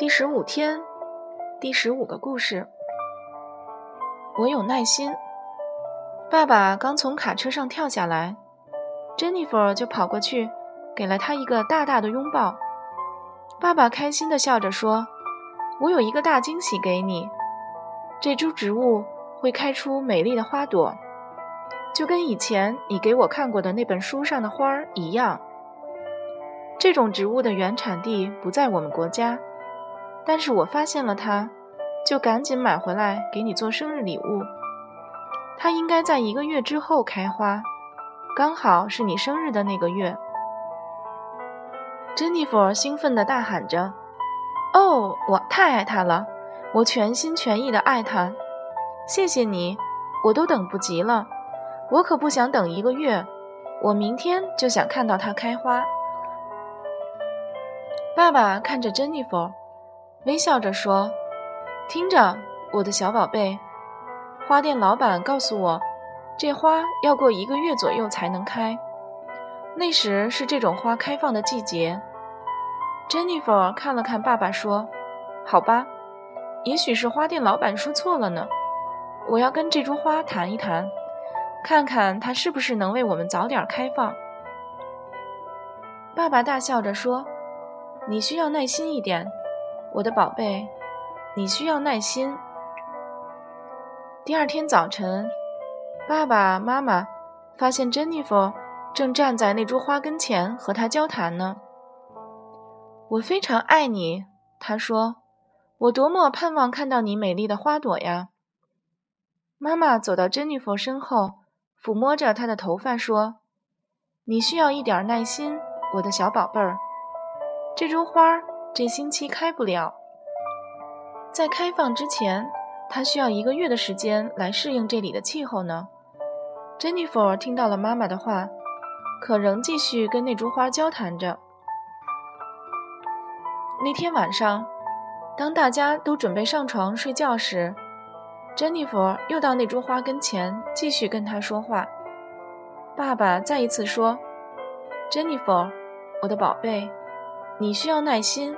第十五天，第十五个故事。我有耐心。爸爸刚从卡车上跳下来，珍妮弗就跑过去，给了他一个大大的拥抱。爸爸开心地笑着说：“我有一个大惊喜给你，这株植物会开出美丽的花朵，就跟以前你给我看过的那本书上的花儿一样。这种植物的原产地不在我们国家。”但是我发现了它，就赶紧买回来给你做生日礼物。它应该在一个月之后开花，刚好是你生日的那个月。珍妮弗兴奋地大喊着：“哦，我太爱它了！我全心全意地爱它！谢谢你，我都等不及了。我可不想等一个月，我明天就想看到它开花。”爸爸看着珍妮弗。微笑着说：“听着，我的小宝贝，花店老板告诉我，这花要过一个月左右才能开，那时是这种花开放的季节。”珍妮弗看了看爸爸，说：“好吧，也许是花店老板说错了呢。我要跟这株花谈一谈，看看它是不是能为我们早点开放。”爸爸大笑着说：“你需要耐心一点。”我的宝贝，你需要耐心。第二天早晨，爸爸妈妈发现珍妮弗正站在那株花跟前和他交谈呢。我非常爱你，他说。我多么盼望看到你美丽的花朵呀！妈妈走到珍妮弗身后，抚摸着她的头发说：“你需要一点耐心，我的小宝贝儿。这株花儿。”这星期开不了，在开放之前，它需要一个月的时间来适应这里的气候呢。珍妮弗听到了妈妈的话，可仍继续跟那株花交谈着。那天晚上，当大家都准备上床睡觉时，珍妮弗又到那株花跟前，继续跟他说话。爸爸再一次说：“珍妮弗，我的宝贝。”你需要耐心，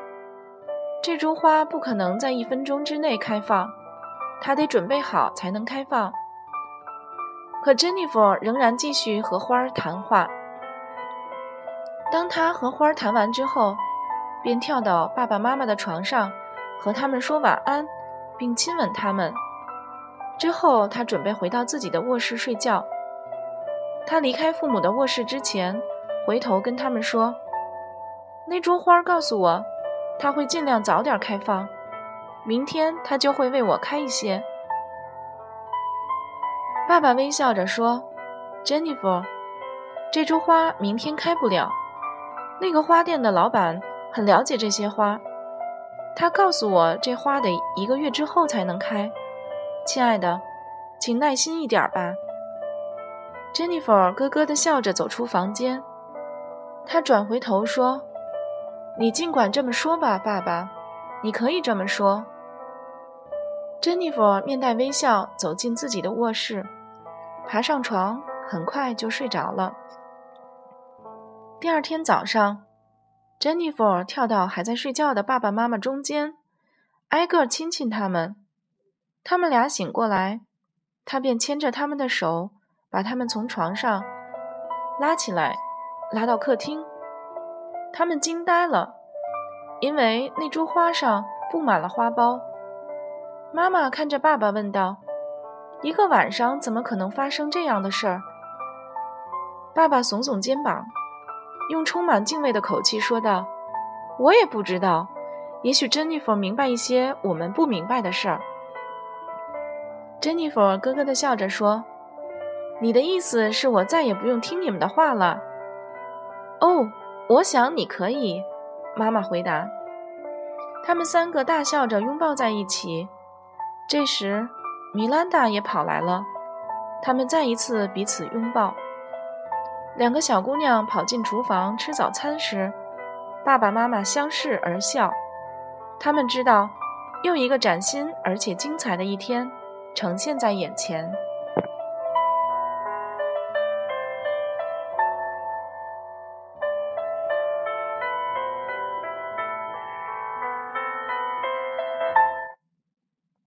这株花不可能在一分钟之内开放，它得准备好才能开放。可珍妮弗仍然继续和花儿谈话。当她和花儿谈完之后，便跳到爸爸妈妈的床上，和他们说晚安，并亲吻他们。之后，她准备回到自己的卧室睡觉。她离开父母的卧室之前，回头跟他们说。那株花告诉我，它会尽量早点开放，明天它就会为我开一些。爸爸微笑着说：“：“Jennifer，，这株花明天开不了。那个花店的老板很了解这些花，他告诉我这花得一个月之后才能开。亲爱的，请耐心一点吧。” Jennifer 咯咯地笑着走出房间，她转回头说。你尽管这么说吧，爸爸，你可以这么说。珍妮弗面带微笑走进自己的卧室，爬上床，很快就睡着了。第二天早上，珍妮弗跳到还在睡觉的爸爸妈妈中间，挨个亲亲他们。他们俩醒过来，她便牵着他们的手，把他们从床上拉起来，拉到客厅。他们惊呆了，因为那株花上布满了花苞。妈妈看着爸爸问道：“一个晚上怎么可能发生这样的事儿？”爸爸耸耸肩膀，用充满敬畏的口气说道：“我也不知道，也许珍妮佛明白一些我们不明白的事儿。”珍妮佛咯咯地笑着说：“你的意思是我再也不用听你们的话了？”哦。我想你可以，妈妈回答。他们三个大笑着拥抱在一起。这时，米兰达也跑来了。他们再一次彼此拥抱。两个小姑娘跑进厨房吃早餐时，爸爸妈妈相视而笑。他们知道，又一个崭新而且精彩的一天呈现在眼前。